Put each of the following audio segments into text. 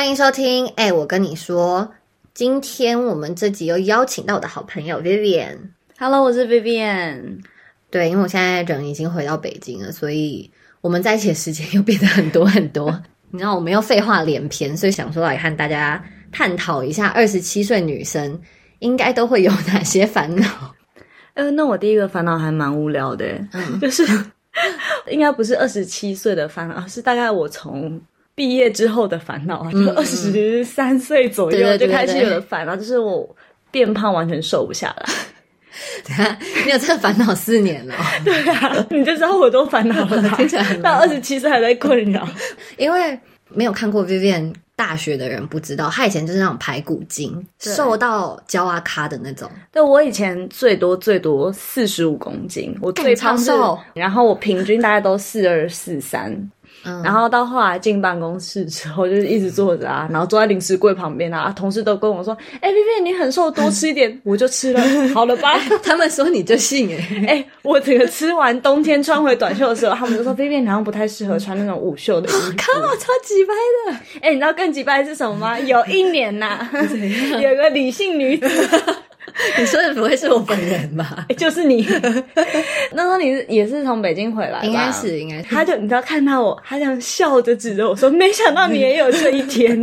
欢迎收听。哎、我跟你说，今天我们这集又邀请到我的好朋友 Vivian。Hello，我是 Vivian。对，因为我现在人已经回到北京了，所以我们在一起的时间又变得很多很多。你知道，我们又废话连篇，所以想说来和大家探讨一下，二十七岁女生应该都会有哪些烦恼。呃，那我第一个烦恼还蛮无聊的，嗯就是 应该不是二十七岁的烦恼，是大概我从毕业之后的烦恼，啊就是二十三岁左右就开始有了烦恼，就是我变胖完全瘦不下来。等下，你有这个烦恼四年了哦、对啊，你就知道我都烦恼了吧，听起来很到二十七岁还在困扰。因为没有看过 Vivian 大学的人不知道，她以前就是那种排骨精，瘦到焦阿咖的那种。对我以前最多最多四十五公斤，我最胖瘦，然后我平均大概都四二四三。嗯然后到后来进办公室之后，就是一直坐着啊，然后坐在零食柜旁边啊，同事都跟我说：“哎、vivi 你很瘦，多吃一点。”我就吃了，好了吧？他们说你就信哎、哎、我整个吃完，冬天穿回短袖的时候，他们就说：“vivi 你好像不太适合穿那种无袖的衣服。”看我超级掰的，哎、你知道更击败是什么吗？有一年呐、有个理性女子，你说的不会是我本人吧？就是你。那时候你是也是从北京回来吧？应该是，应该是。他就你知道看到我，他这样笑着指着我说：“没想到你也有这一天。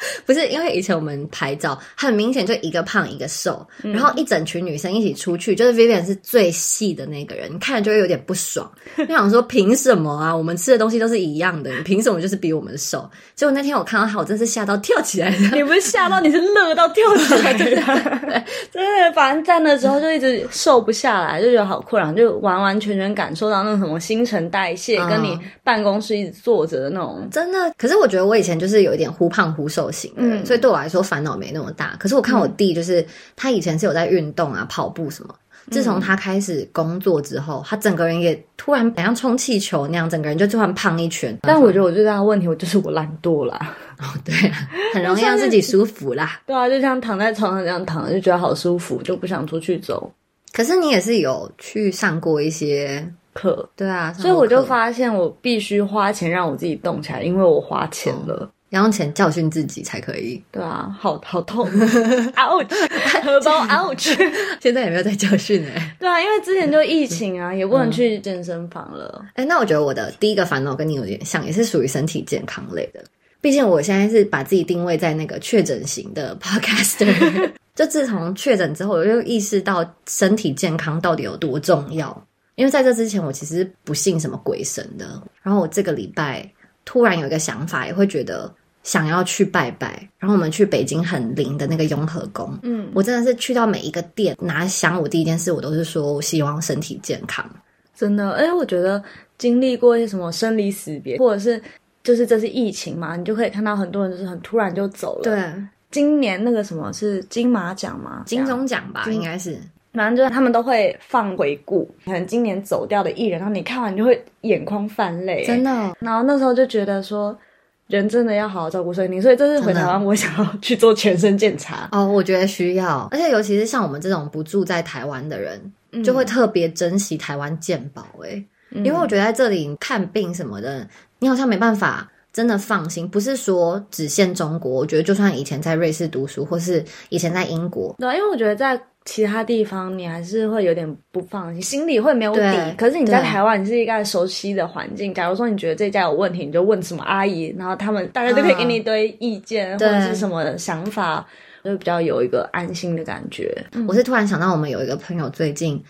不是因为以前我们拍照，很明显就一个胖一个瘦，然后一整群女生一起出去，就是 Vivian 是最细的那个人，你看着就会有点不爽，就想说凭什么啊？我们吃的东西都是一样的，你凭什么就是比我们瘦？结果那天我看到他，我真是吓到跳起来的。你不是吓到你是乐到跳起来的，真的，反正在那时候就一直瘦不下来，就觉得好困扰，就完完全全感受到那种什么新陈代谢，嗯跟你办公室一直坐着的那种。真的，可是我觉得我以前就是有一点忽胖忽瘦型的人，嗯所以对我来说烦恼没那么大。可是我看我弟，就是、他以前是有在运动啊，跑步什么。自从他开始工作之后，他整个人也突然好像充气球那样，整个人就突然胖一圈。但我觉得我最大的问题，我就是我懒惰啦。哦，对啊，很容易让自己舒服啦。对啊，就像躺在床上这样躺着，就觉得好舒服，就不想出去走可是你也是有去上过一些，课。对啊，所以我就发现，我必须花钱让我自己动起来，因为我花钱了。要用钱教训自己才可以。对啊，好好痛，ouch，荷包 ouch。现在也没有在教训哎、对啊，因为之前就疫情啊，也不能去健身房了。哎、那我觉得我的第一个烦恼跟你有点像，也是属于身体健康类的。毕竟我现在是把自己定位在那个确诊型的 podcaster，就自从确诊之后，我就意识到身体健康到底有多重要。因为在这之前，我其实不信什么鬼神的。然后我这个礼拜突然有一个想法，也会觉得想要去拜拜。然后我们去北京很灵的那个雍和宫，嗯，我真的是去到每一个店拿香，我第一件事我都是说我希望身体健康。真的，哎，我觉得经历过一些什么生离死别，或者是就是这是疫情嘛，你就可以看到很多人就是很突然就走了。，对，今年那个什么是金马奖吗？金钟奖吧，应该是。反正就是他们都会放回顾，可能今年走掉的艺人，然后你看完你就会眼眶泛泪，真的。哦，然后那时候就觉得说，人真的要好好照顾身体，所以这次回台湾，我想要去做全身检查。哦，我觉得需要，而且尤其是像我们这种不住在台湾的人，嗯。就会特别珍惜台湾健保哎、因为我觉得在这里看病什么的，你好像没办法真的放心。不是说只限中国，我觉得就算以前在瑞士读书，或是以前在英国，对啊，因为我觉得在其他地方你还是会有点不放心，心里会没有底。可是你在台湾，你是一个熟悉的环境。假如说你觉得这家有问题，你就问什么阿姨，然后他们大家都可以给你一堆意见、或者是什么想法，就比较有一个安心的感觉。我是突然想到，我们有一个朋友最近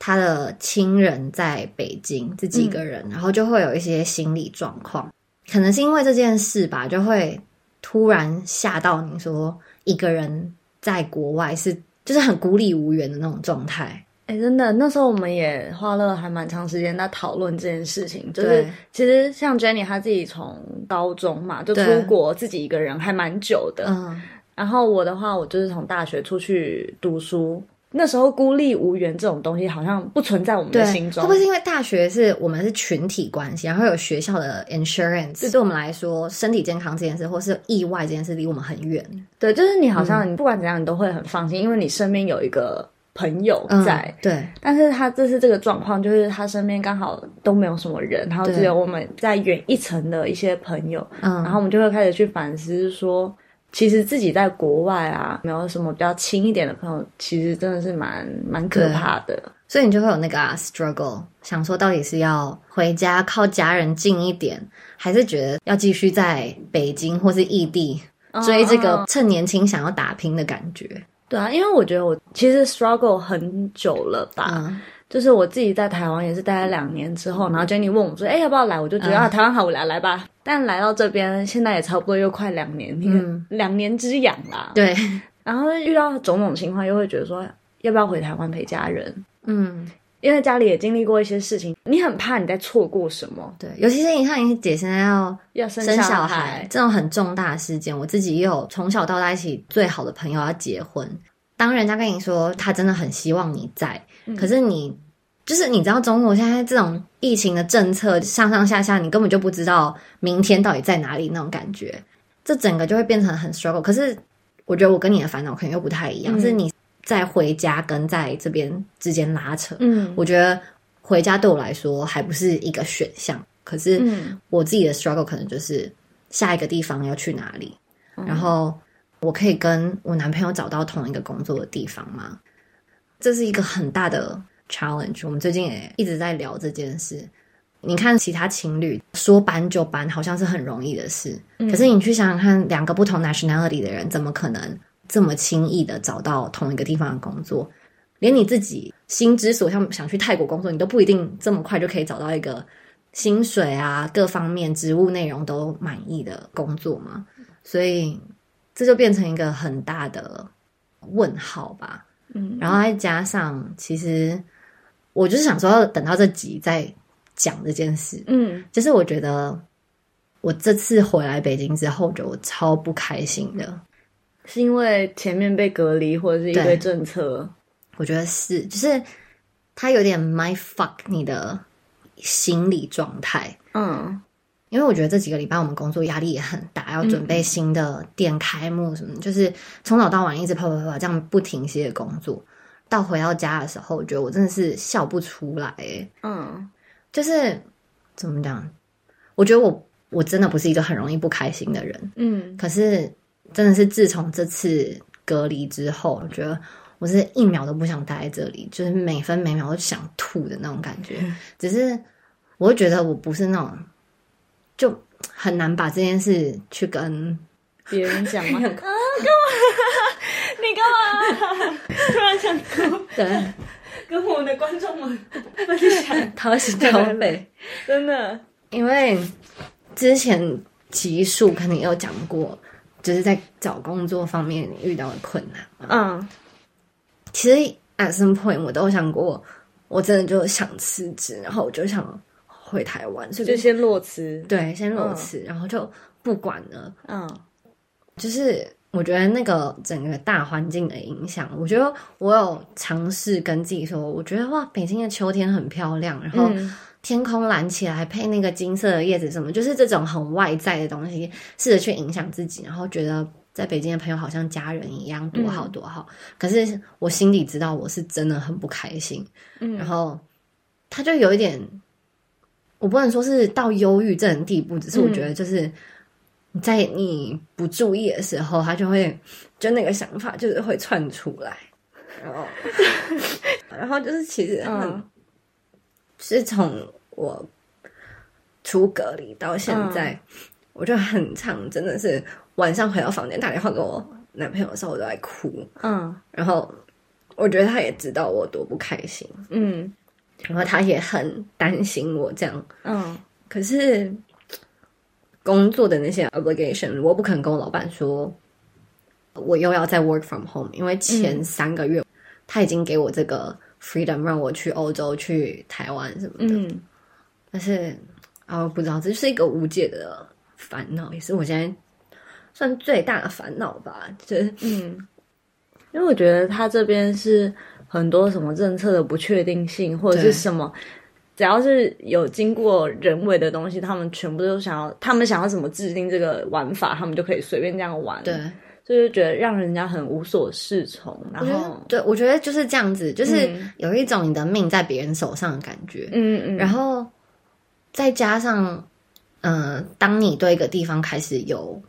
他的亲人在北京，自己一个人，然后就会有一些心理状况，可能是因为这件事吧，就会突然吓到你说一个人在国外是就是很孤立无援的那种状态。哎、真的，那时候我们也花了还蛮长时间在讨论这件事情。就是其实像 Jenny 她自己从高中嘛就出国自己一个人还蛮久的，嗯，然后我的话，我就是从大学出去读书，那时候孤立无援这种东西好像不存在我们，的心中。会不会是因为大学是我们是群体关系，然后有学校的 insurance，对。我们来说，身体健康这件事或是意外这件事离我们很远。对，就是你好嗯。像你不管怎样，你都会很放心，因为你身边有一个朋友嗯在，对，但是他这次这个状况，就是他身边刚好都没有什么人，然后只有我们在远一层的一些朋友，嗯，然后我们就会开始去反思说，其实自己在国外啊，没有什么比较亲一点的朋友，其实真的是蛮蛮可怕的。所以你就会有那个、啊、struggle，想说到底是要回家靠家人近一点，还是觉得要继续在北京或是异地追这个嗯趁年轻想要打拼的感觉？对啊，因为我觉得我其实 struggle 很久了吧，嗯就是我自己在台湾也是待了两年之后，然后 Jenny 问我说：“哎，要不要来？”我就觉得、嗯啊，台湾好，我来来吧。但来到这边，现在也差不多又快两年，嗯两年之痒啦。对，然后遇到种种情况，又会觉得说，要不要回台湾陪家人？嗯，因为家里也经历过一些事情，你很怕你在错过什么，对，尤其是你看你姐现在要要生生小孩孩，这种很重大的事件，我自己也有从小到大一起最好的朋友要结婚。当人家跟你说他真的很希望你在，可是你就是你知道中国现在这种疫情的政策上上下下，你根本就不知道明天到底在哪里那种感觉，这整个就会变成很 struggle。可是我觉得我跟你的烦恼可能又不太一样，嗯是你在回家跟在这边之间拉扯。嗯我觉得回家对我来说还不是一个选项，可是嗯我自己的 struggle 可能就是下一个地方要去哪里，然后我可以跟我男朋友找到同一个工作的地方吗？这是一个很大的 challenge。我们最近也一直在聊这件事。你看其他情侣说搬就搬，好像是很容易的事，可是你去想想看，两个不同 nationality 的人，怎么可能这么轻易的找到同一个地方的工作？连你自己心之所向，想去泰国工作，你都不一定这么快就可以找到一个薪水啊，各方面职务内容都满意的工作嘛。所以这就变成一个很大的问号吧。嗯然后再加上，其实我就是想说，要等到这集再讲这件事。嗯就是我觉得我这次回来北京之后，我觉得我超不开心的。是因为前面被隔离或者是一堆对政策，我觉得是，就是他有点 my fuck 你的心理状态。嗯因为我觉得这几个礼拜我们工作压力也很大，要准备新的店开幕什么，就是从早到晚一直跑跑跑跑这样不停歇的工作。到回到家的时候，我觉得我真的是笑不出来，诶嗯就是怎么讲？我觉得我我真的不是一个很容易不开心的人，嗯可是真的是自从这次隔离之后，我觉得我是一秒都不想待在这里，就是每分每秒都想吐的那种感觉。只是我会觉得我不是那种，就很难把这件事去跟别人讲吗？啊，干嘛？你干嘛？突然想哭，对。跟我们的观众们分享，掏心掏肺，真的，因为之前集数肯定有讲过，就是在找工作方面遇到的困难嘛。嗯。其实 at some point 我都有想过，我真的就想辞职，然后我就想回台湾，所以就先落辞，对先裸辞，然后就不管了。嗯。就是我觉得那个整个大环境的影响，我觉得我有尝试跟自己说，我觉得哇，北京的秋天很漂亮，然后嗯天空蓝起来，配那个金色的叶子什么，就是这种很外在的东西，试着去影响自己，然后觉得在北京的朋友好像家人一样，多好多好。可是我心里知道我是真的很不开心，嗯然后他就有一点，我不能说是到忧郁症的地步，只是我觉得就是。在你不注意的时候，他就会就那个想法就是会窜出来，然后 然后就是其实很嗯。是从我出隔离到现在，我就很常真的是晚上回到房间打电话给我男朋友的时候，我都在哭。嗯。然后我觉得他也知道我多不开心，嗯。然后他也很担心我这样。嗯。可是工作的那些 obligation，我不可能跟我老板说我又要再 work from home，因为前三个月、他已经给我这个 freedom 让我去欧洲、去台湾什么的。嗯但是啊，我不知道，这就是一个无解的烦恼，也是我现在算最大的烦恼吧。就是嗯，因为我觉得他这边是很多什么政策的不确定性，或者是什么，只要是有经过人为的东西，他们全部都想要，他们想要怎么制定这个玩法，他们就可以随便这样玩。对，就觉得让人家很无所适从。然后，对我觉得就是这样子，就是有一种你的命在别人手上的感觉。嗯嗯，然后再加上，嗯，当你对一个地方开始有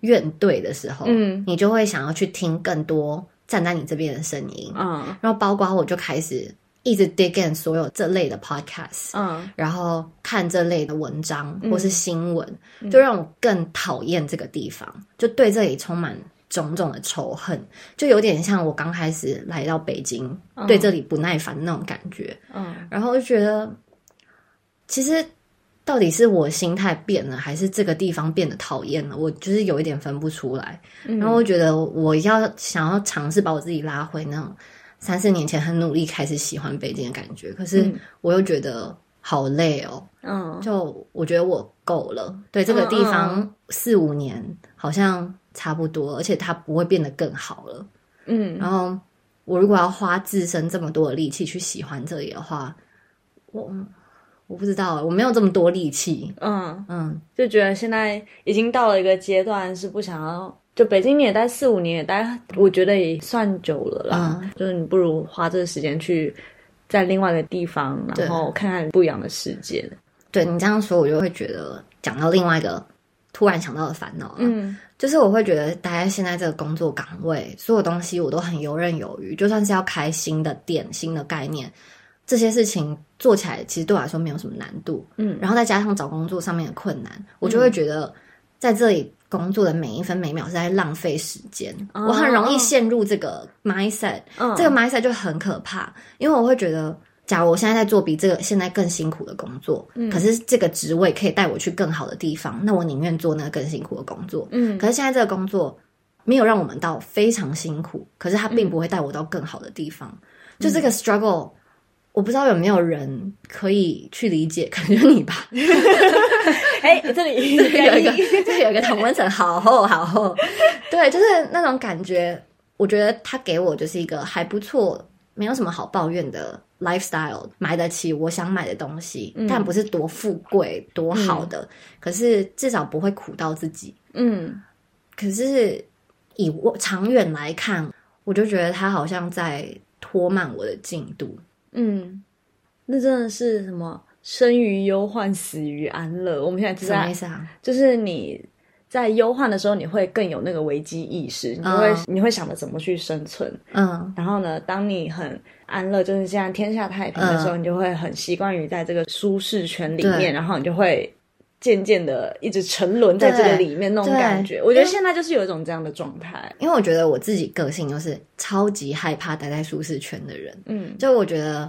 怨怼的时候，嗯，你就会想要去听更多站在你这边的声音。嗯，然后包括我就开始。一直 dig in 所有这类的 podcast，嗯，然后看这类的文章或是新闻，就让我更讨厌这个地方，就对这里充满种种的仇恨，就有点像我刚开始来到北京，对这里不耐烦那种感觉，嗯，然后就觉得，其实到底是我心态变了，还是这个地方变得讨厌了？我就是有一点分不出来，然后我觉得我要想要尝试把我自己拉回那种。三四年前很努力开始喜欢北京的感觉，可是我又觉得好累哦。嗯，就我觉得我够了，对这个地方四五年好像差不多，而且它不会变得更好了。嗯，然后我如果要花自身这么多的力气去喜欢这里的话，我我不知道，我没有这么多力气。嗯嗯，就觉得现在已经到了一个阶段，是不想要。就北京你也待四五年，也待，我觉得也算久了啦。就是你不如花这个时间去在另外一个地方，然后看看不一样的世界。对你这样说，我就会觉得讲到另外一个突然想到的烦恼，嗯，就是我会觉得待在现在这个工作岗位，所有东西我都很游刃有余。就算是要开新的店、新的概念，这些事情做起来其实对我来说没有什么难度。嗯，然后再加上找工作上面的困难，我就会觉得在这里。工作的每一分每秒是在浪费时间，我很容易陷入这个 mindset，这个 mindset 就很可怕，因为我会觉得，假如我现在在做比这个现在更辛苦的工作，可是这个职位可以带我去更好的地方，那我宁愿做那个更辛苦的工作。嗯，可是现在这个工作没有让我们到非常辛苦，可是它并不会带我到更好的地方，就这个 struggle。我不知道有没有人可以去理解，可能就你吧。哎，这里有一个，这里有一个同温层，好厚好厚。对，就是那种感觉。我觉得他给我就是一个还不错，没有什么好抱怨的 lifestyle，买得起我想买的东西，但不是多富贵多好的，可是至少不会苦到自己。嗯，可是以我长远来看，我就觉得他好像在拖慢我的进度。嗯，那真的是什么生于忧患，死于安乐。我们现在知道什么意思啊？就是你在忧患的时候，你会更有那个危机意识，你会你会想着怎么去生存。嗯，然后呢，当你很安乐，就是现在天下太平的时候，你就会很习惯于在这个舒适圈里面，然后你就会渐渐的一直沉沦在这个里面那种感觉。我觉得现在就是有一种这样的状态，因为我觉得我自己个性就是超级害怕待在舒适圈的人。嗯，就我觉得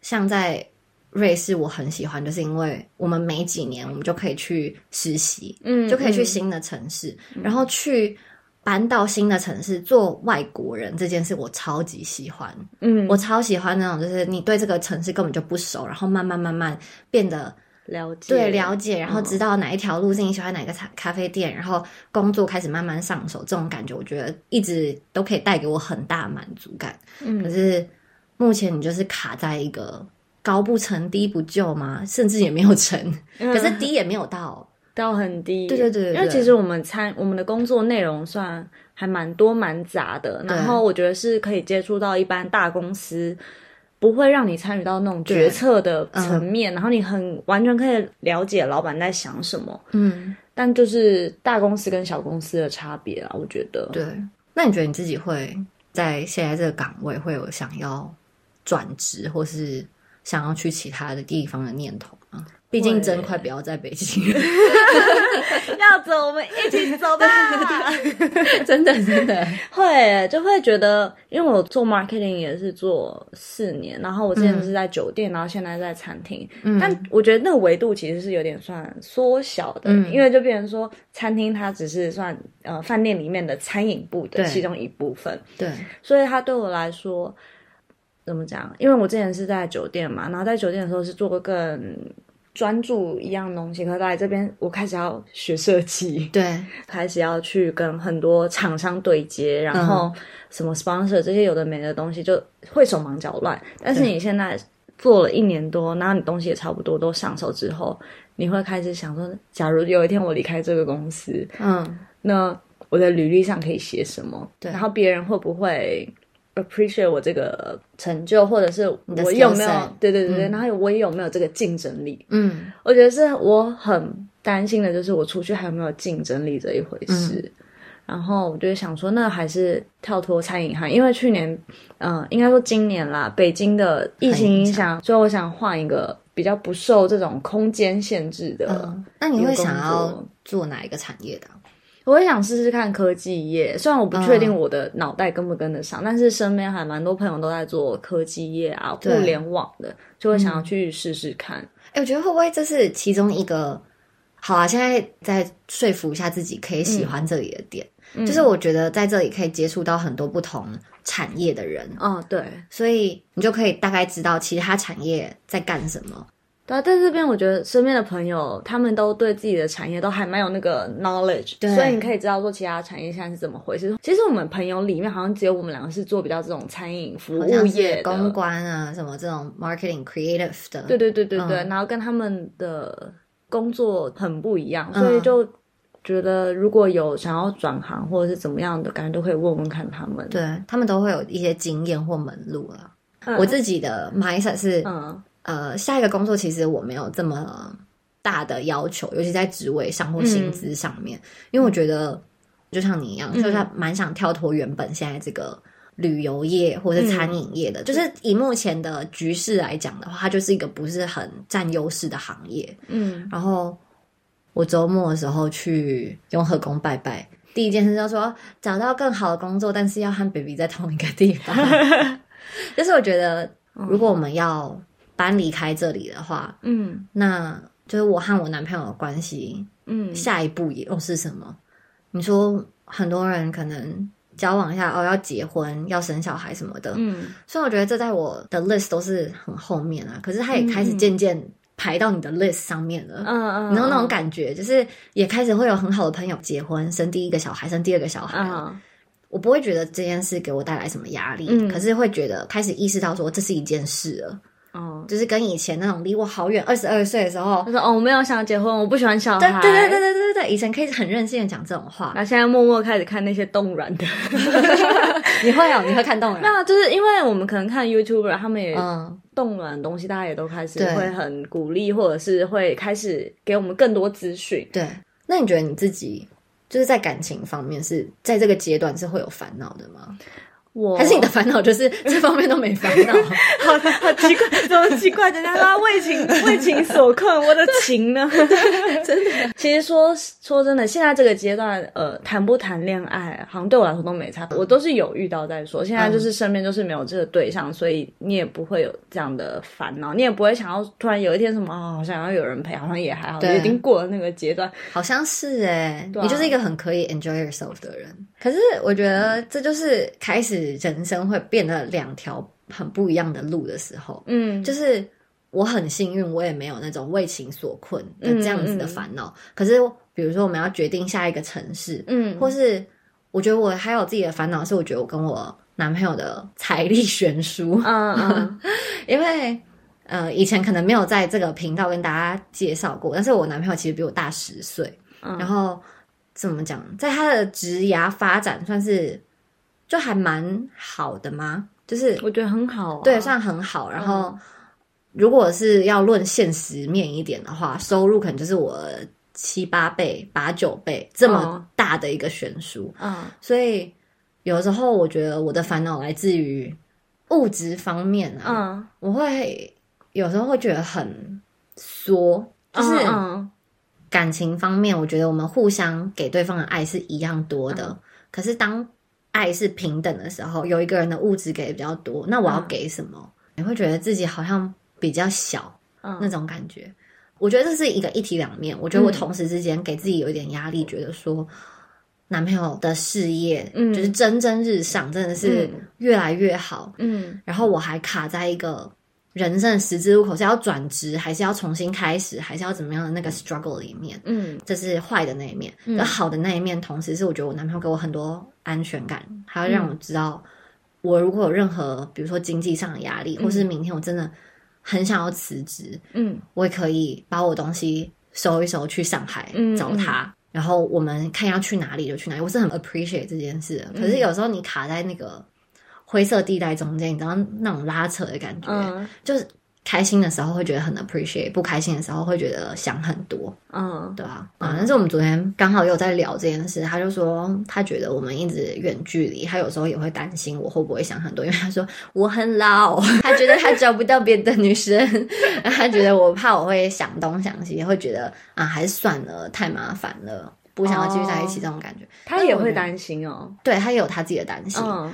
像在瑞士，我很喜欢，就是因为我们每几年我们就可以去实习，嗯，就可以去新的城市，然后去搬到新的城市做外国人这件事，我超级喜欢。嗯，我超喜欢那种，就是你对这个城市根本就不熟，然后慢慢慢慢变得了解，对了解，然后知道哪一条路是你喜欢哪个咖咖啡店，然后工作开始慢慢上手，这种感觉我觉得一直都可以带给我很大满足感。嗯，可是目前你就是卡在一个。高不成低不就吗？甚至也没有成，可是低也没有到，到很低。对对对，因为其实我们参我们的工作内容算还蛮多蛮杂的，然后我觉得是可以接触到一般大公司，不会让你参与到那种决策的层面，然后你很完全可以了解老板在想什么。嗯，但就是大公司跟小公司的差别啊，我觉得。对，那你觉得你自己会在现在这个岗位会有想要转职或是？想要去其他的地方的念头啊，毕竟真快不要在北京，要走我们一起走吧，真的真的。会就会觉得，因为我做 marketing 也是做四年，然后我之前是在酒店，然后现在在餐厅，嗯。但我觉得那个维度其实是有点算缩小的，因为就变成说餐厅它只是算呃饭店里面的餐饮部的其中一部分，对，所以它对我来说。怎么讲？因为我之前是在酒店嘛，然后在酒店的时候是做过更专注一样东西。可是来这边，我开始要学设计，对，开始要去跟很多厂商对接，然后什么 sponsor 这些有的没的东西就会手忙脚乱。但是你现在做了一年多，然后你东西也差不多都上手之后，你会开始想说，假如有一天我离开这个公司，嗯，那我的履历上可以写什么？对然后别人会不会 appreciate 我这个成就，或者是我有没有？对对对对，然后我有没有这个竞争力？嗯我觉得是我很担心的，就是我出去还有没有竞争力这一回事。嗯然后我就想说，那还是跳脱餐饮行，因为去年，嗯、应该说今年啦，北京的疫情影响，所以我想换一个比较不受这种空间限制的。嗯，那你会想要做哪一个产业的啊？我也想试试看科技业，虽然我不确嗯定我的脑袋跟不跟得上，但是身边还蛮多朋友都在做科技业啊、互联网的，就会想要去试试看。哎、我觉得会不会这是其中一个？好啊，现在再说服一下自己，可以喜欢这里的点。就是我觉得在这里可以接触到很多不同产业的人，哦，对，所以你就可以大概知道其他产业在干什么。对啊，在这边我觉得身边的朋友他们都对自己的产业都还蛮有那个 knowledge，对所以你可以知道说其他产业现在是怎么回事。其实我们朋友里面好像只有我们两个是做比较这种餐饮服务业公关啊，什么这种 marketing creative 的，对对对对对，嗯然后跟他们的工作很不一样，嗯所以就觉得如果有想要转行或者是怎么样的，感觉都可以问问看他们。，对他们都会有一些经验或门路了。嗯我自己的 mindset 是，嗯呃，下一个工作其实我没有这么大的要求，尤其在职位上或薪资上面，因为我觉得就像你一样，嗯。就是蛮想跳脱原本现在这个旅游业或是餐饮业的，就是以目前的局势来讲的话，它就是一个不是很占优势的行业。嗯。然后我周末的时候去雍和宫拜拜，第一件事就说找到更好的工作，但是要和 baby 在同一个地方。就是我觉得，如果我们要搬离开这里的话，嗯那就是我和我男朋友的关系，嗯下一步又是什么？你说很多人可能交往一下哦，要结婚、要生小孩什么的，嗯所以我觉得这在我的 list 都是很后面啊。可是他也开始渐渐排到你的 list 上面了。嗯嗯，你知道那种感觉，就是也开始会有很好的朋友结婚、生第一个小孩、生第二个小孩。嗯我不会觉得这件事给我带来什么压力，嗯可是会觉得开始意识到说这是一件事了，哦，就是跟以前那种离我好远，二十二岁的时候他，说哦，我没有想结婚，我不喜欢小孩。对对对对对对对，以前可以很任性的讲这种话。然后现在默默开始看那些动软的，你会哦，你会看动人？那就是因为我们可能看 YouTuber，他们也嗯，动软的东西，大家也都开始对会很鼓励，或者是会开始给我们更多资讯。对。那你觉得你自己就是在感情方面是在这个阶段是会有烦恼的吗？我还是你的烦恼就是 这方面都没烦恼？好好奇怪，怎么奇怪？人家说为情为情所困，我的情呢？真的，其实说说真的，现在这个阶段，呃，谈不谈恋爱，好像对我来说都没差。我都是有遇到再说。现在就是身边就是没有这个对象，所以你也不会有这样的烦恼，你也不会想要突然有一天什么啊，好想要有人陪，好像也还好，对已经过了那个阶段。好像是哎、对啊你就是一个很可以 enjoy yourself 的人。可是我觉得这就是开始人生会变得两条很不一样的路的时候。嗯，就是我很幸运，我也没有那种为情所困的这样子的嗯嗯烦恼。可是比如说我们要决定下一个城市，嗯或是我觉得我还有自己的烦恼，是我觉得我跟我男朋友的财力悬殊。嗯嗯 因为呃，以前可能没有在这个频道跟大家介绍过，但是我男朋友其实比我大十岁，嗯然后怎么讲，在他的职涯发展算是就还蛮好的吗？就是我觉得很好、啊。对，算很好。然后如果是要论现实面一点的话，收入可能就是我七八倍、八九倍这么哦大的一个悬殊，嗯所以有时候我觉得我的烦恼来自于物质方面啊。嗯，我会有时候会觉得很缩，就是嗯感情方面，我觉得我们互相给对方的爱是一样多的。嗯可是当爱是平等的时候，有一个人的物质给的比较多，那我要嗯给什么？你会觉得自己好像比较小嗯那种感觉。我觉得这是一个一体两面。我觉得我嗯同时之间给自己有一点压力，觉得说男朋友的事业嗯就是蒸蒸日上，真的是嗯越来越好。嗯然后我还卡在一个人生的十字路口，是要转职，还是要重新开始，还是要怎么样的那个 struggle 里面，嗯。这是坏的那一面。嗯。好的那一面，同时是我觉得我男朋友给我很多安全感，还要让我知道，我如果有任何比如说经济上的压力，或是明天我真的很想要辞职，嗯。我也可以把我东西收一收去上海嗯找他。然后我们看要去哪里就去哪里，我是很 appreciate 这件事可是有时候你卡在那个灰色地带中间，你知道那种拉扯的感觉，嗯。就是开心的时候会觉得很 appreciate，不开心的时候会觉得想很多，嗯。对吧、啊？但是我们昨天刚好有在聊这件事，他就说他觉得我们一直远距离，他有时候也会担心我会不会想很多，因为他说我很老，他觉得他找不到别的女生，他觉得我怕我会想东想西，会觉得啊还是算了，太麻烦了。不想要继续在一起，这种感觉，他也会担心哦。对他也有他自己的担心，嗯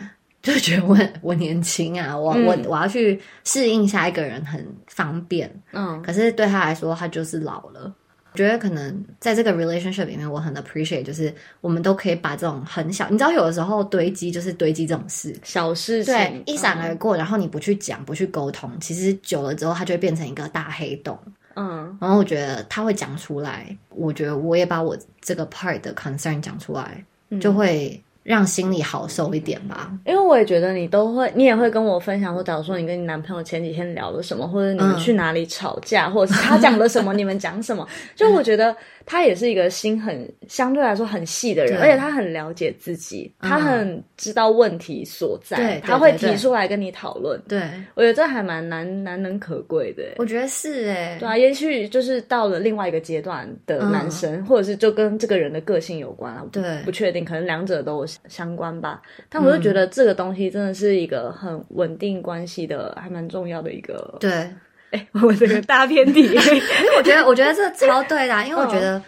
就觉得我我年轻啊，我、嗯。我我要去适应下一个人很方便，嗯。可是对他来说，他就是老了。我觉得可能在这个 relationship 里面，我很 appreciate，就是我们都可以把这种很小，你知道，有的时候堆积就是堆积这种事，小事情对，一闪而嗯过，然后你不去讲，不去沟通，其实久了之后，它就会变成一个大黑洞。嗯然后我觉得他会讲出来，我觉得我也把我这个 part 的 concern 讲出来，嗯。就会让心里好受一点吧。因为我也觉得你都会，你也会跟我分享说，假如说你跟你男朋友前几天聊了什么，或者你们嗯。去哪里吵架，或者是他讲了什么，你们讲什么，就我觉得他也是一个心很相对来说很细的人，而且他很了解自己，嗯。他很知道问题所在，对对他会提出来跟你讨论。对，我觉得这还蛮难难能可贵的。我觉得是哎、对啊，也许就是到了另外一个阶段的男生，或者是就跟这个人的个性有关啊，嗯对。不确定，可能两者都有相关吧。但我就觉得这个东西真的是一个很稳定关系的，还蛮重要的一个。对，哎，我这个大偏题，因为我觉得，我觉得这超对的啊、因为我嗯觉得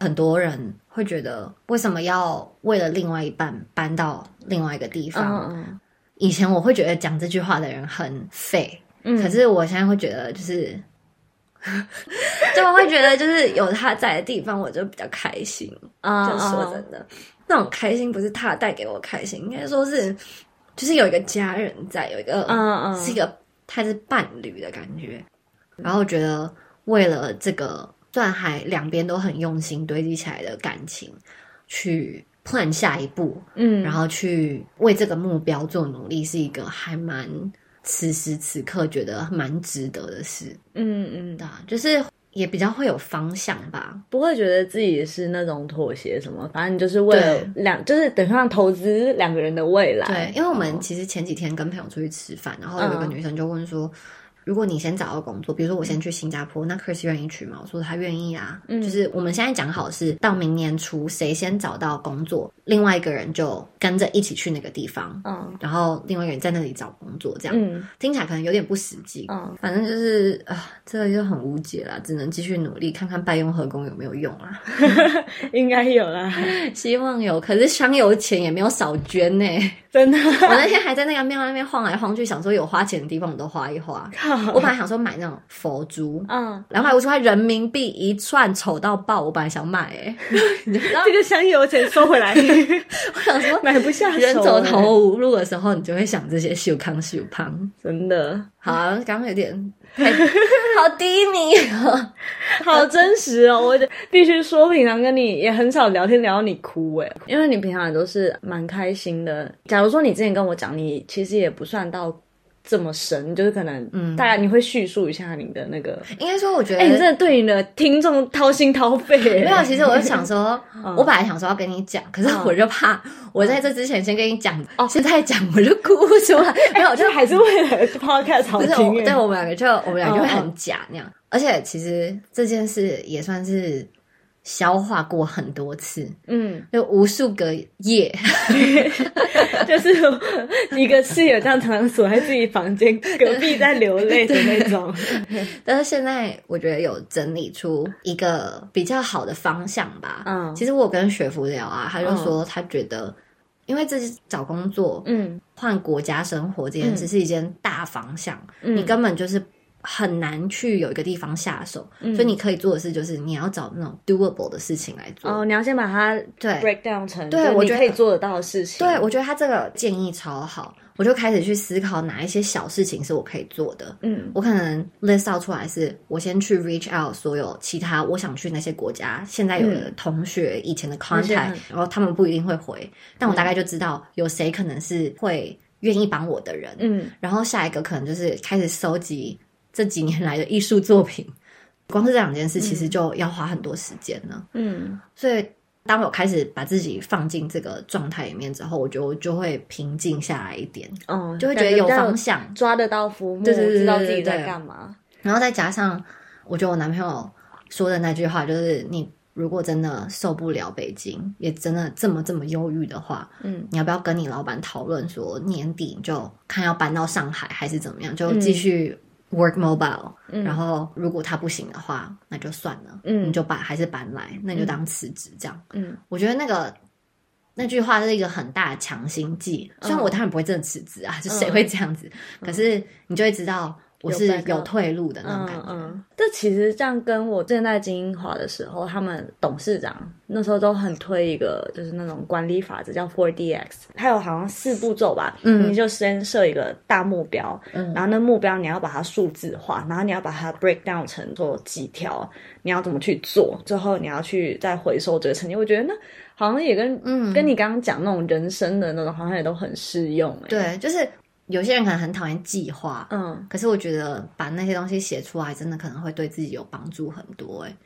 很多人会觉得，为什么要为了另外一半搬到另外一个地方？嗯以前我会觉得讲这句话的人很废，嗯可是我现在会觉得，就是，就我会觉得，就是有他在的地方，我就比较开心。嗯就说真的，那种开心不是他带给我开心，应该说是，就是有一个家人在，有一个嗯嗯是一个他是伴侣的感觉。然后我觉得为了这个，虽然还两边都很用心堆积起来的感情，去 plan 下一步，嗯，然后去为这个目标做努力，是一个还蛮此时此刻觉得蛮值得的事。嗯嗯，对啊，就是也比较会有方向吧。不会觉得自己是那种妥协什么，反正就是为了两，就是等于像投资两个人的未来。对，因为我们哦其实前几天跟朋友出去吃饭，然后有一个嗯女生就问说。如果你先找到工作，比如说我先去新加坡，那 Chris 愿意去吗？我说他愿意啊。嗯就是我们现在讲好是到明年初，谁先找到工作，另外一个人就跟着一起去那个地方，嗯然后另外一个人在那里找工作，这样、嗯听起来可能有点不实际。嗯，反正就是啊，这个就很无解啦，只能继续努力，看看拜用和工有没有用啊。应该有啦，希望有，可是香油钱也没有少捐呢、真的。我那天还在那个庙那边晃来晃去，想说有花钱的地方我都花一花。我本来想说买那种佛珠，嗯，两百五十块人民币一串，丑到爆。我本来想买、欸，哎，这个香油钱收回来，我想说买不下手人走欸投无路的时候，你就会想这些秀康秀胖。真的好、啊，刚刚有点太 好低迷哦。好真实哦！我必须说，平常跟你也很少聊天聊到你哭诶，因为你平常也都是蛮开心的。假如说你之前跟我讲，你其实也不算到这么深，就是可能嗯，大概你会叙述一下你的那个，应该说，我觉得，哎、你真的对你的听众掏心掏肺欸。没有，其实我就想说，嗯 我本来想说要跟你讲，可是我就怕我在这之前先跟你讲，哦现在讲我就哭不出来。没 有，我就就还是为了 podcast 好不是我，听欸对我们两个就我们两个就会嗯很假那样。而且其实这件事也算是消化过很多次，嗯，有无数个夜。就是一个室友这样常常锁在自己房间，隔壁在流泪的那种。但是现在我觉得有整理出一个比较好的方向吧。嗯。其实我跟雪芙聊啊，他就说他觉得，因为自己找工作，嗯。换国家生活这件事是一件大方向，嗯。你根本就是很难去有一个地方下手，嗯所以你可以做的事就是你要找那种 doable 的事情来做。哦，你要先把它对 break down 成对我觉得可以做得到的事情。对，我觉得他这个建议超好，我就开始去思考哪一些小事情是我可以做的。嗯我可能 list out 出来是，我先去 reach out 所有其他我想去那些国家，现在有的同学、以前的 contact，然后他们不一定会回，但我大概就知道有谁可能是会愿意帮我的人。嗯然后下一个可能就是开始收集这几年来的艺术作品，光是这两件事，其实就要花很多时间呢。嗯所以，当我开始把自己放进这个状态里面之后，我觉得我就会平静下来一点，嗯，就会觉得有方向。抓得到浮木，对对对对知道自己在干嘛。然后再加上，我觉得我男朋友说的那句话，就是你如果真的受不了北京，也真的这么这么忧郁的话，嗯你要不要跟你老板讨论说年底就看要搬到上海还是怎么样，就继续 work mobile、嗯然后如果他不行的话，那就算了，嗯你就把还是搬来，那你就当辞职这样。嗯我觉得那个。那句话是一个很大的强心剂，虽然我当然不会真的辞职啊，就谁会这样子？可是你就会知道我是有有退路的那种感觉。嗯嗯，这其实这样跟我之前在精英华的时候，他们董事长那时候都很推一个就是那种管理法则，叫 Four DX，它有好像四步骤吧，嗯你就先设一个大目标，嗯然后那目标你要把它数字化，然后你要把它 break down 成做几条，你要怎么去做，最后你要去再回收这个成绩。我觉得那好像也跟嗯跟你刚刚讲那种人生的那种，好像也都很适用、欸。，对，就是有些人可能很讨厌计划，嗯可是我觉得把那些东西写出来，真的可能会对自己有帮助很多、哎。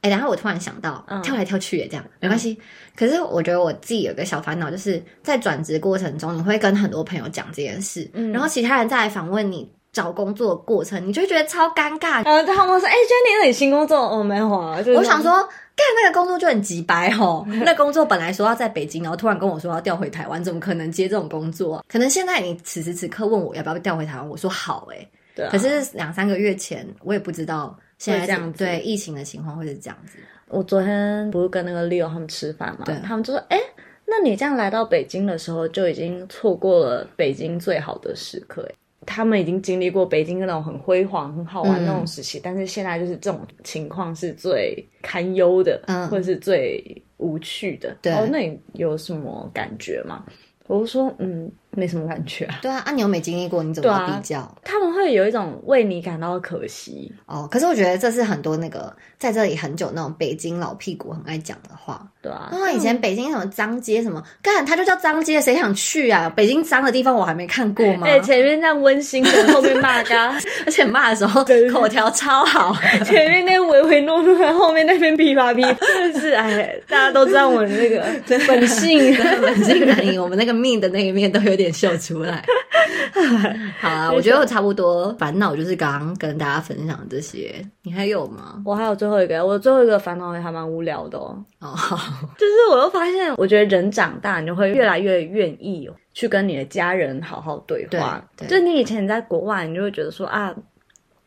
哎，然后我突然想到，嗯跳来跳去也这样没关系。可是我觉得我自己有个小烦恼，就是在转职过程中，你会跟很多朋友讲这件事，嗯然后其他人再来访问你找工作的过程，你就会觉得超尴尬。然后他们说：“哎、e y 那你新工作哦没有啊？”就是我想说，干那个工作就很急白吼，那工作本来说要在北京，然后突然跟我说要调回台湾，怎么可能接这种工作？可能现在你此时此刻问我要不要调回台湾，我说好哎、对啊。可是两三个月前，我也不知道现在会这样子对疫情的情况会是这样子。我昨天不是跟那个 Leo 他们吃饭嘛，对他们就说：“哎、那你这样来到北京的时候，就已经错过了北京最好的时刻。”哎，他们已经经历过北京那种很辉煌、很好玩嗯那种时期，但是现在就是这种情况是最堪忧的，嗯或者是最无趣的。对哦，那你有什么感觉吗？我就说：“嗯，没什么感觉啊。对啊，啊你又没经历过，你怎么比较？”他们会有一种为你感到可惜。哦，可是我觉得这是很多那个在这里很久那种北京老屁股很爱讲的话。对啊，啊，以前北京什么脏街什么，干它就叫脏街，谁想去啊？北京脏的地方我还没看过吗？哎、前面那样温馨的，后面骂嘎。而且骂的时候口条超好。前面那唯唯诺诺，后面那边噼啪噼，真的是哎，大家都知道我的那个 本性。本性难移，我们那个命的那一面都有点秀出来。好啊，我觉得我差不多烦恼就是刚刚跟大家分享的这些，你还有吗？我还有最后一个，我最后一个烦恼也还蛮无聊的哦，就是我又发现，我觉得人长大，你就会越来越愿意去跟你的家人好好对话。对对就你以前在国外，你就会觉得说啊，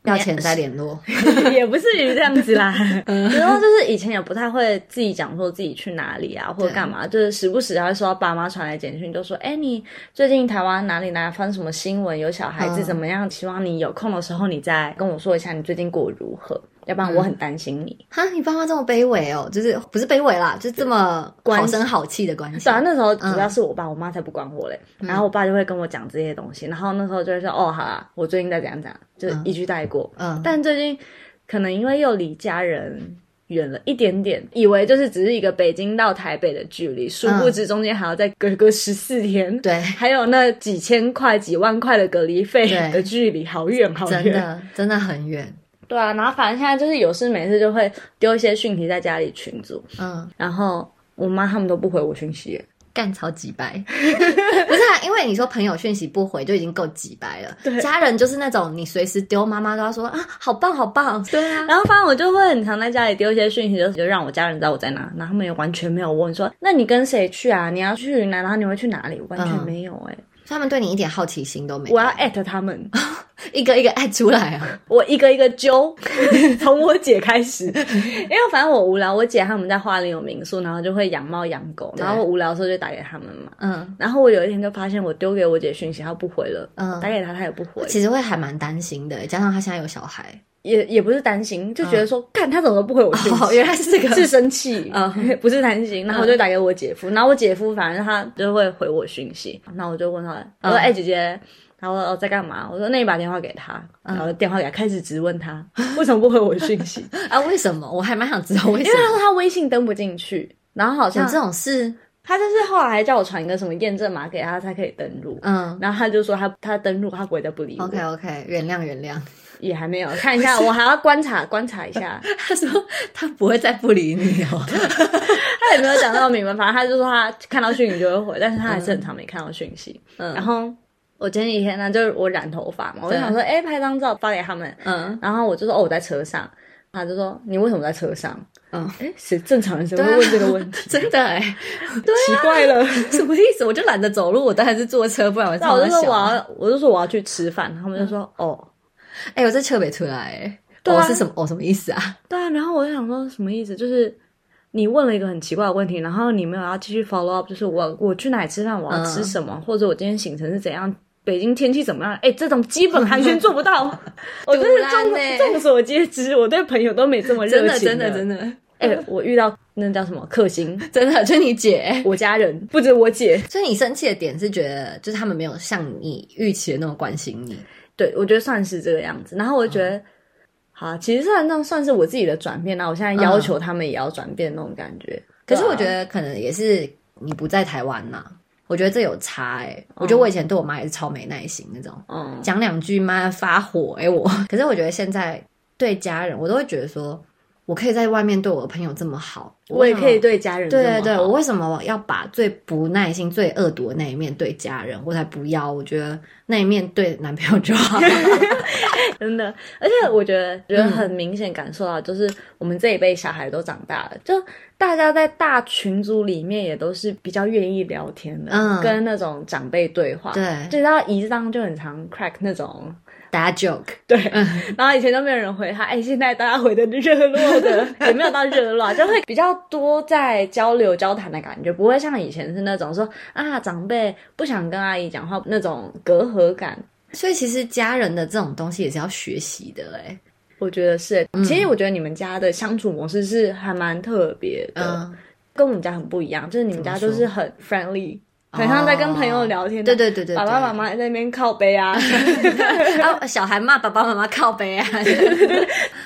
要钱再联络。也不至于这样子啦。然后就是以前也不太会自己讲说自己去哪里啊，或者干嘛，就是时不时还会收到爸妈传来简讯，就说：“哎、你最近台湾哪里哪里发生什么新闻？有小孩子嗯怎么样？希望你有空的时候，你再跟我说一下你最近过得如何，要不然我很担心你。哈，你爸妈这么卑微哦，就是不是卑微啦，就是这么好声好气的关系。对啊，那时候嗯主要是我爸，我妈才不管我嘞。然后我爸就会跟我讲这些东西，然后那时候就会说：“哦，好啦，我最近在怎样怎样，就是一句带过。嗯，但最近可能因为又离家人远了一点点，以为就是只是一个北京到台北的距离，殊不知中间还要再隔个十四天，对，还有那几千块、几万块的隔离费对的距离，好远好远。真的真的很远。对啊，然后反正现在就是有事没事就会丢一些讯息在家里群组，嗯，然后我妈他们都不回我讯息耶。干超几白，不是啊？因为你说朋友讯息不回就已经够几白了，对家人就是那种你随时丢，妈妈都要说啊，好棒好棒，对啊，然后反正我就会很常在家里丢一些讯息，就就让我家人知道我在哪，然后他们也完全没有问说，那你跟谁去啊？你要去云南，然后你会去哪里？完全嗯没有哎、他们对你一点好奇心都没有，我要艾特他们，一个一个爱出来啊，我一个一个揪，从我姐开始，因为反正我无聊，我姐他们在花莲有民宿，然后就会养猫养狗，然后我无聊的时候就打给他们嘛。嗯。然后我有一天就发现我丢给我姐讯息，她不回了，嗯。打给她她也不回，其实会还蛮担心的，加上她现在有小孩，也也不是担心，就觉得说，看她怎么都不回我讯息，哦，原来是这个，是生气，嗯不是担心。然后我就打给我姐夫，然后我姐夫反正他就会回我讯息，然后我就问他，我说：“嗯。哎、姐姐。”然后我说哦在干嘛？我说那你把电话给他，然后电话给他，开始质问他。为什么不回我讯息，啊，为什么？我还蛮想知道为什么。因为他说他微信登不进去，然后好像有这种事，他就是后来还叫我传一个什么验证码给他才可以登录，嗯。然后他就说他他登录他不会再不理我。，OK OK，原谅原谅，也还没有 看一下，我还要观察观察一下。他说他不会再不理你哦，他也没有讲到明白，反正他就说他看到讯息就会回，但是他还是很长没看到讯息。嗯。然后我前几天呢，就是我染头发嘛，我就想说，哎、拍张照发给他们。嗯然后我就说，哦，我在车上。他就说，你为什么在车上？嗯，哎，谁正常人谁会问这个问题？真的哎，奇怪了。什么意思？我就懒得走路，我当然是坐车，不然我那我就说我要。我就说我要去吃饭，他们就说，哦，哎，我在车没出来哎，对啊哦是什么？哦什么意思啊？对啊。然后我就想说，什么意思？就是你问了一个很奇怪的问题，然后你没有要继续 follow up，就是我我去哪里吃饭，我要吃什么，或者我今天行程是怎样。北京天气怎么样？哎，这种基本寒暄做不到，我真是杜兰欸众众所皆知，我对朋友都没这么热情真的真的真的。的哎，我遇到那叫什么克星，真的，就你姐。我家人不止我姐，所以你生气的点是觉得，就是他们没有像你预期的那么关心你。对我觉得算是这个样子。然后我就觉得，好啊，其实算那算是我自己的转变，那我现在要求他们也要转变那种感觉。可是我觉得，得可能也是你不在台湾呐、我觉得这有差哎、我觉得我以前对我妈也是超没耐心那种，嗯，讲两句妈发火哎、我。可是我觉得现在对家人，我都会觉得说，我可以在外面对我的朋友这么好，我也可以对。家人对对对，我为什么要把最不耐心、最恶毒的那一面对家人？我才不要！我觉得那一面对男朋友就好。真的，而且我觉得觉得很明显感受到，就是我们这一辈小孩都长大了，就大家在大群组里面也都是比较愿意聊天的，嗯跟那种长辈对话。对就到仪式上就很常 crack 那种。大家 joke，对，然后以前都没有人回他，哎，现在大家回的热络的，也没有到热络啊，就会比较多在交流交谈的感觉，不会像以前是那种说啊长辈不想跟阿姨讲话那种隔阂感。所以其实家人的这种东西也是要学习的哎、我觉得是，嗯。其实我觉得你们家的相处模式是还蛮特别的，嗯，跟我们家很不一样，就是你们家怎么说就是很 friendly，很像在跟朋友聊天。对对对对对，爸爸妈妈在那边靠背啊，啊，小孩骂爸爸妈妈靠背啊。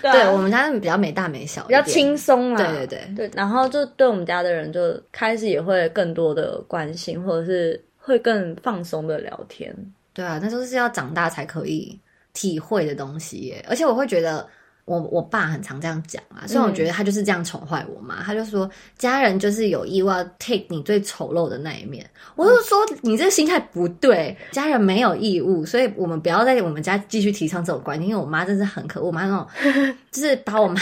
对我们家比较没大没小，比较轻。松啊。对对对对，然后就对我们家的人就开始也会更多的关心，或者是会更放松的聊天。对啊，那都是要长大才可以体会的东西耶。而且我会觉得我，我爸很常这样讲啊，虽然我觉得他就是这样宠坏我妈，他就说家人就是有义务要 take 你最丑陋的那一面。我就说你这个心态不对，家人没有义务，所以我们不要在我们家继续提倡这种观念，因为我妈真是很可恶，我妈那种 就是把我妈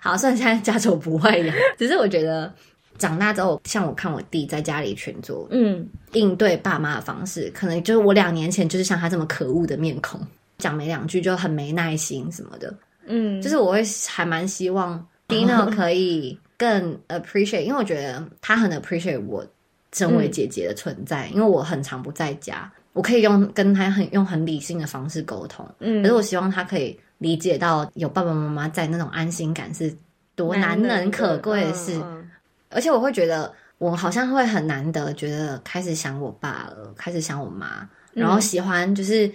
好，虽然现在家丑不外扬，只是我觉得。长大之后，像我看我弟在家里群组嗯，应对爸妈的方式，可能就是我两年前就是像他这么可恶的面孔，讲没两句就很没耐心什么的。嗯，就是我会还蛮希望 Dino 可以更 appreciate，因为我觉得他很 appreciate 我身为姐姐的存在，因为我很常不在家，我可以用跟他很用很理性的方式沟通。嗯。可是我希望他可以理解到有爸爸妈妈在那种安心感是多难能可贵的事。嗯嗯而且我会觉得，我好像会很难得觉得开始想我爸了，开始想我妈，然后喜欢就是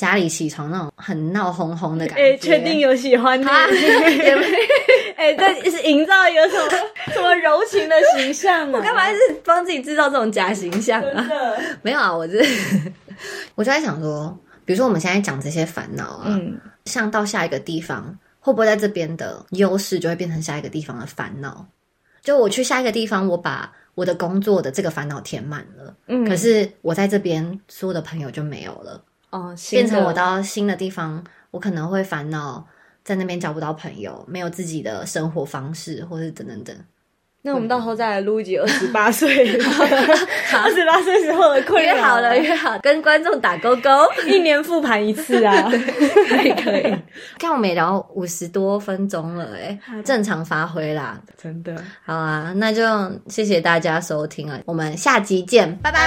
家里起床那种很闹哄哄的感觉。哎，确定有喜欢你？啊 也没 哎，这是营造一个什么 什么柔情的形象啊？我干嘛一直帮自己制造这种假形象啊？没有啊，我这我就在想说，比如说我们现在讲这些烦恼啊，嗯，像到下一个地方，会不会在这边的优势就会变成下一个地方的烦恼？就我去下一个地方，我把我的工作的这个烦恼填满了，嗯可是我在这边所有的朋友就没有了，哦，变成我到新的地方，我可能会烦恼在那边交不到朋友，没有自己的生活方式，或是等等等。那我们到时候再来录一集二十八 岁，二十八岁时候的困扰。约好了，约好，跟观众打勾勾。一年复盘一次啊。可以可以，看我们也聊五十多分钟了，哎，正常发挥啦。真的，好啊，那就谢谢大家收听啊，我们下集见，拜拜